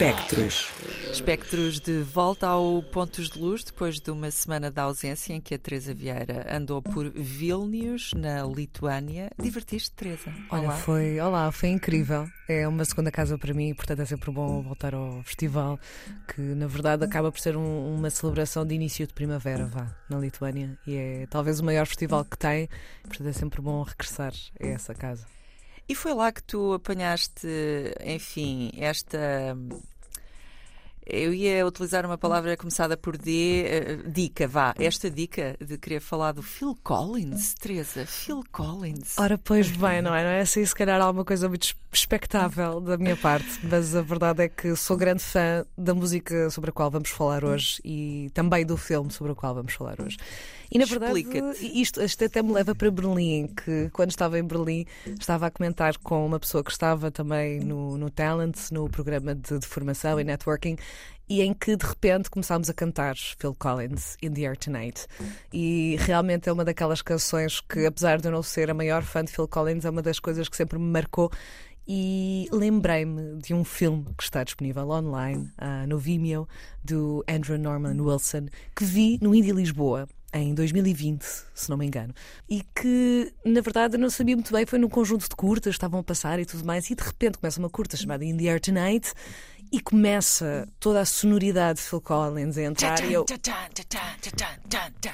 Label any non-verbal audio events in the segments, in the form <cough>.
Espectros. Espectros de volta ao Pontos de Luz, depois de uma semana de ausência em que a Teresa Vieira andou por Vilnius, na Lituânia. Divertiste, Teresa? Olha, Olá. foi, olá, foi incrível. É uma segunda casa para mim, portanto é sempre bom voltar ao festival, que na verdade acaba por ser um- uma celebração de início de primavera, vá, na Lituânia. E é talvez o maior festival que tem, portanto é sempre bom regressar a essa casa. E foi lá que tu apanhaste, enfim, esta. Eu ia utilizar uma palavra começada por D, eh, dica, vá. Esta dica de querer falar do Phil Collins, Teresa, Phil Collins. Ora, pois bem, não é? Não é assim, se calhar, alguma coisa muito expectável da minha parte, mas a verdade é que sou grande fã da música sobre a qual vamos falar hoje e também do filme sobre o qual vamos falar hoje. E na verdade, isto, isto até me leva para Berlim, que quando estava em Berlim estava a comentar com uma pessoa que estava também no, no Talent, no programa de, de formação e networking, e em que de repente começámos a cantar Phil Collins, In the Air Tonight. E realmente é uma daquelas canções que, apesar de eu não ser a maior fã de Phil Collins, é uma das coisas que sempre me marcou. E lembrei-me de um filme que está disponível online, ah, no Vimeo, do Andrew Norman Wilson, que vi no Indie Lisboa. Em 2020, se não me engano, e que na verdade eu não sabia muito bem. Foi num conjunto de curtas, estavam a passar e tudo mais, e de repente começa uma curta chamada In the Air Tonight, e começa toda a sonoridade de Phil Collins a entrar. E eu,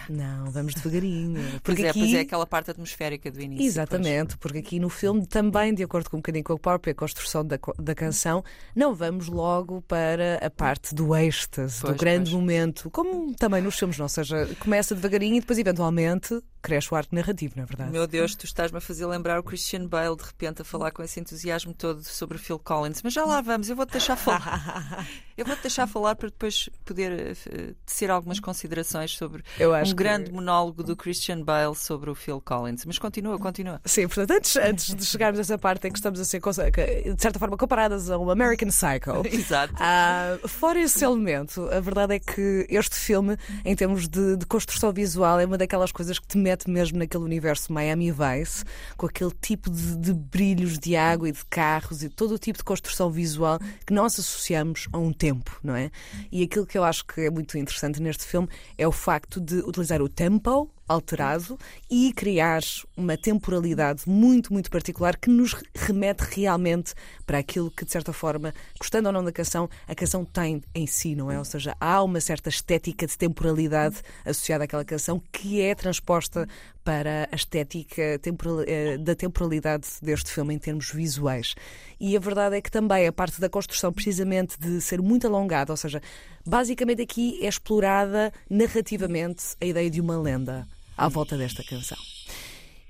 não, vamos devagarinho. Pois Porque é, aqui... pois é aquela parte atmosférica do início. Exatamente, porque aqui no filme, também de acordo com um bocadinho com a própria construção da, da canção, não vamos logo para a parte do êxtase, Pois, do grande pois. momento, como também nos filmes, não? Ou seja, começa devagarinho e depois, eventualmente, cresce o arco narrativo, na é verdade. Meu Deus, tu estás-me a fazer lembrar o Christian Bale de repente a falar com esse entusiasmo todo sobre o Phil Collins. Mas já lá vamos, eu vou-te deixar falar. <laughs> eu vou-te deixar falar para depois poder eh, tecer algumas considerações sobre um que- grande monólogo do Christian Bale sobre o Phil Collins. Mas continua, continua. Sim, portanto, antes, antes de chegarmos a essa parte em que estamos a ser, que, de certa forma, comparadas a um American Psycho. <laughs> Exato. Ah, fora esse elemento, a verdade é que este filme, em termos de, de construção visual, é uma daquelas coisas que te mete mesmo naquele universo Miami Vice, com aquele tipo de, de brilhos de água e de carros e todo o tipo de construção visual que nós associamos a um tempo, não é? E aquilo que eu acho que é muito interessante neste filme é o facto de utilizar o tempo alterado e criar uma temporalidade muito, muito particular que nos remete realmente para aquilo que, de certa forma, gostando ou não da canção, a canção tem em si, não é? Ou seja, há uma certa estética de temporalidade associada àquela canção que é transposta para a estética temporal- eh, da temporalidade deste filme em termos visuais. E a verdade é que também a parte da construção, precisamente de ser muito alongada, ou seja, basicamente aqui é explorada narrativamente a ideia de uma lenda à volta desta canção.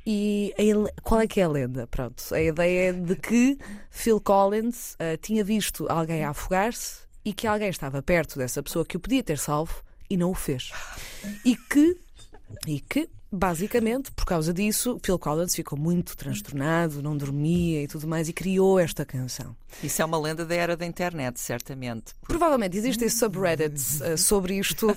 E a qual é que é a lenda? Pronto, a ideia é de que Phil Collins ah, tinha visto alguém afogar-se e que alguém estava perto dessa pessoa que o podia ter salvo e não o fez. E que, e que basicamente, por causa disso, Phil Collins ficou muito transtornado, não dormia e tudo mais e criou esta canção. Isso é uma lenda da era da internet, certamente. Provavelmente existem subreddits uh, sobre isto. Uh,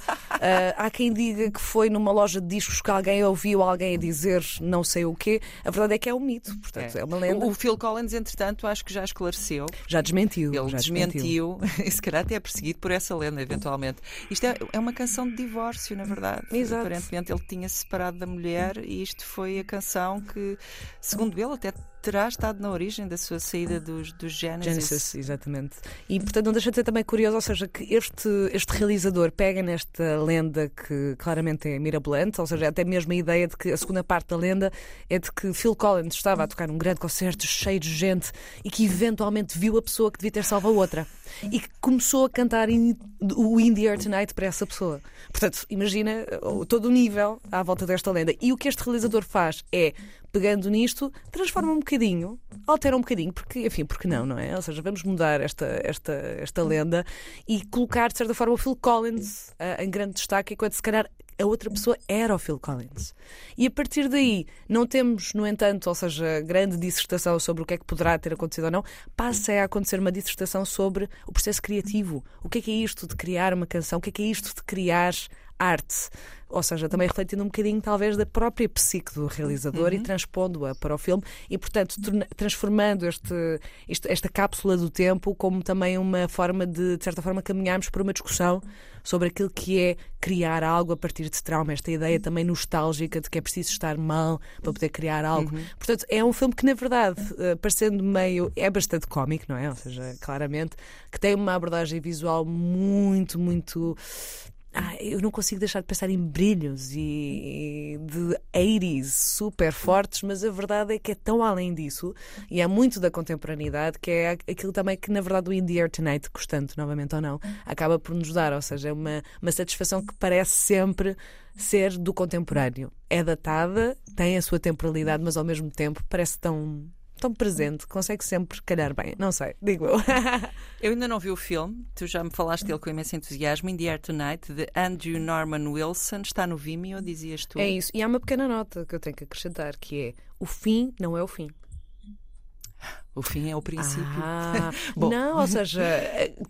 há quem diga que foi numa loja de discos que alguém ouviu alguém a dizer não sei o quê. A verdade é que é um mito, portanto, é, uma lenda. O, o Phil Collins, entretanto, acho que já esclareceu. Já desmentiu. Ele já desmentiu, <laughs> e se calhar até é perseguido por essa lenda, eventualmente. Isto é, é uma canção de divórcio, na verdade. Exato. Aparentemente ele tinha-se separado da mulher e isto foi a canção que, segundo ele, até terá estado na origem da sua saída dos, dos Genesis. Genesis, exatamente. E portanto não deixa de ser também curioso, ou seja, que este, este realizador pega nesta lenda que claramente é mirabolante, ou seja, até mesmo a ideia de que a segunda parte da lenda é de que Phil Collins estava a tocar num grande concerto cheio de gente e que eventualmente viu a pessoa que devia ter salvo a outra e que começou a cantar in- o In the Air Tonight para essa pessoa. Portanto, imagina uh, todo o nível à volta desta lenda. E o que este realizador faz é, pegando nisto, transforma um bocadinho, altera um bocadinho, porque, enfim, porque não, não é? Ou seja, vamos mudar esta, esta, esta lenda e colocar, de certa forma, o Phil Collins ah, em grande destaque, enquanto se calhar a outra pessoa era o Phil Collins. E a partir daí, não temos, no entanto, ou seja, grande dissertação sobre o que é que poderá ter acontecido ou não, passa a acontecer uma dissertação sobre o processo criativo. O que é que é isto de criar uma canção? O que é que é isto de criar arte ou seja, também refletindo um bocadinho talvez da própria psique do realizador uhum. e transpondo-a para o filme e, portanto, transformando este, este, esta cápsula do tempo como também uma forma de, de certa forma, caminharmos para uma discussão sobre aquilo que é criar algo a partir de trauma, esta ideia também nostálgica de que é preciso estar mal para poder criar algo. Uhum. Portanto, é um filme que, na verdade, uh, parecendo meio. é bastante cómico, não é? Ou seja, claramente, que tem uma abordagem visual muito, muito ah, eu não consigo deixar de pensar em brilhos e de 80s super fortes, mas a verdade é que é tão além disso e é muito da contemporaneidade que é aquilo também que, na verdade, o In the Air Tonight, gostando novamente ou não, acaba por nos dar. Ou seja, é uma, uma satisfação que parece sempre ser do contemporâneo. É datada, tem a sua temporalidade, mas ao mesmo tempo parece tão tão presente, consegue sempre calhar bem. Não sei, digo eu. <laughs> eu ainda não vi o filme, tu já me falaste dele com imenso entusiasmo. In the Air Tonight, de Andrew Norman Wilson, está no Vimeo, dizias tu. É isso, e há uma pequena nota que eu tenho que acrescentar, que é o fim não é o fim. O fim é o princípio. Ah, <laughs> não, ou seja,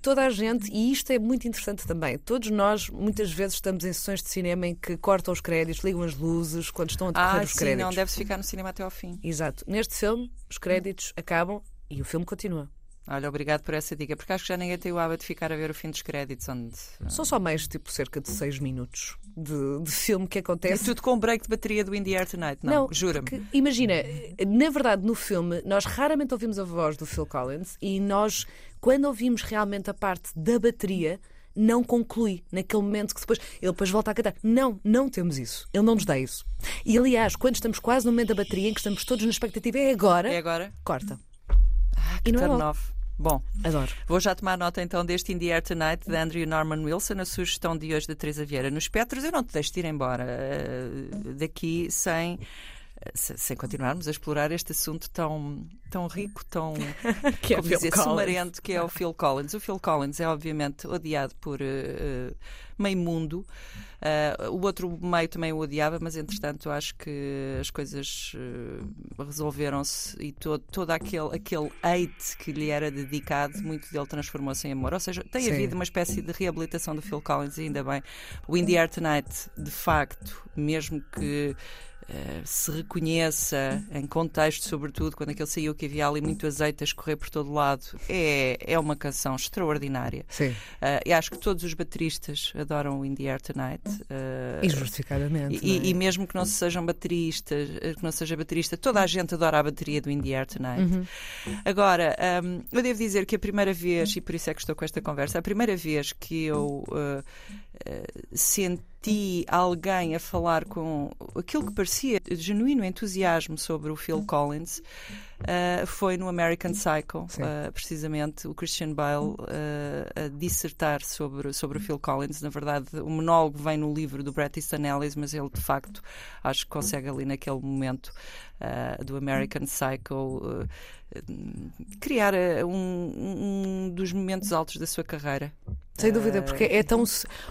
toda a gente, e isto é muito interessante também, todos nós muitas vezes estamos em sessões de cinema em que cortam os créditos, ligam as luzes quando estão a decorrer ah, os sim, créditos. não deve-se ficar no cinema até ao fim. Exato. Neste filme, os créditos acabam e o filme continua. Olha, obrigado por essa dica, porque acho que já ninguém tem o hábito de ficar a ver o fim dos créditos. Onde... São só mais, tipo, cerca de 6 minutos de, de, filme que acontece. E tudo com break de bateria do In the Air Tonight, não? não Jura-me. Imagina, na verdade, no filme, nós raramente ouvimos a voz do Phil Collins e nós, quando ouvimos realmente a parte da bateria, não conclui naquele momento que depois ele depois volta a cantar. Não, não temos isso. Ele não nos dá isso. E aliás, quando estamos quase no momento da bateria em que estamos todos na expectativa, é agora. É agora. Corta. Ah, que e não é Bom, adoro. Vou já tomar nota então deste In the Air Tonight de Andrew Norman Wilson, a sugestão de hoje da Teresa Vieira. Nos Petros, eu não te deixo de ir embora uh, daqui sem sem continuarmos a explorar este assunto tão, tão rico, tão <laughs> que é dizer, sumarento, que é o Phil Collins. O Phil Collins é obviamente odiado por uh, meio mundo. Uh, o outro meio também o odiava, mas entretanto acho que as coisas uh, resolveram-se e todo, todo aquele, aquele hate que lhe era dedicado, muito dele transformou-se em amor. Ou seja, tem Sim. havido uma espécie de reabilitação do Phil Collins, ainda bem. O In the Air Tonight, de facto, mesmo que Uh, se reconheça em contexto, sobretudo quando aquele saiu que havia ali muito azeite a escorrer por todo lado, é, é uma canção extraordinária. Sim. Uh, e acho que todos os bateristas adoram o In the Air Tonight. Uh, e justificadamente. E, é? e, mesmo que não sejam bateristas, que não seja baterista, toda a gente adora a bateria do In the Air Tonight. Uhum. Agora, um, eu devo dizer que a primeira vez, e por isso é que estou com esta conversa, a primeira vez que eu senti alguém a falar com aquilo que parecia genuíno entusiasmo sobre o Phil Collins uh, foi no American Psycho, uh, precisamente o Christian Bale uh, a dissertar sobre, sobre o Phil Collins. Na verdade, o monólogo vem no livro do Bret Easton Ellis, mas ele de facto acho que consegue ali naquele momento do American Psycho criar um, um dos momentos altos da sua carreira. Sem dúvida, porque é tão.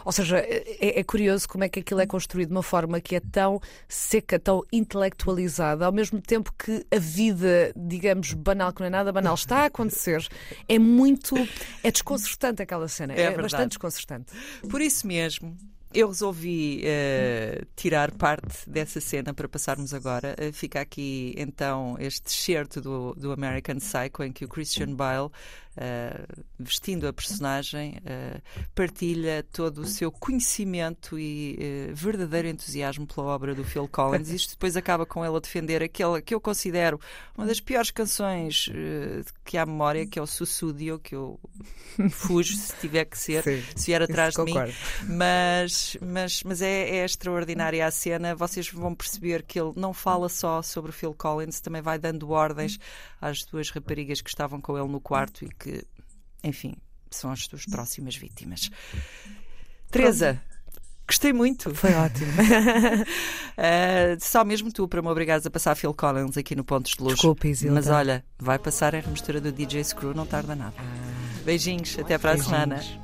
Ou seja, é, é, curioso como é que aquilo é construído de uma forma que é tão seca, tão intelectualizada, ao mesmo tempo que a vida, digamos, banal, que não é nada banal, está a acontecer. É muito. É desconcertante aquela cena. É, é bastante desconcertante. Por isso mesmo, eu resolvi uh, tirar parte dessa cena para passarmos agora. Uh, fica aqui então este excerto do, do American Psycho em que o Christian Bale uh, vestindo a personagem, uh, partilha todo o seu conhecimento e uh, verdadeiro entusiasmo pela obra do Phil Collins. Isto depois acaba com ele a defender aquela que eu considero uma das piores canções que há memória, que é o Sussudio, que eu fujo se tiver que ser, Sim, se vier atrás de mim. Mas, mas, mas é, é extraordinária a cena. Vocês vão perceber que ele não fala só sobre o Phil Collins, também vai dando ordens às duas raparigas que estavam com ele no quarto e que enfim, são as suas próximas vítimas. Teresa, Gostei muito. Foi ótimo. uh, <laughs> <laughs> só mesmo tu para me obrigares a passar Phil Collins aqui no Pontos de Luz. Desculpe, Isilda. Mas olha, vai passar a remistura do DJ Screw, não tarda nada. Ah. Beijinhos, até para a semana.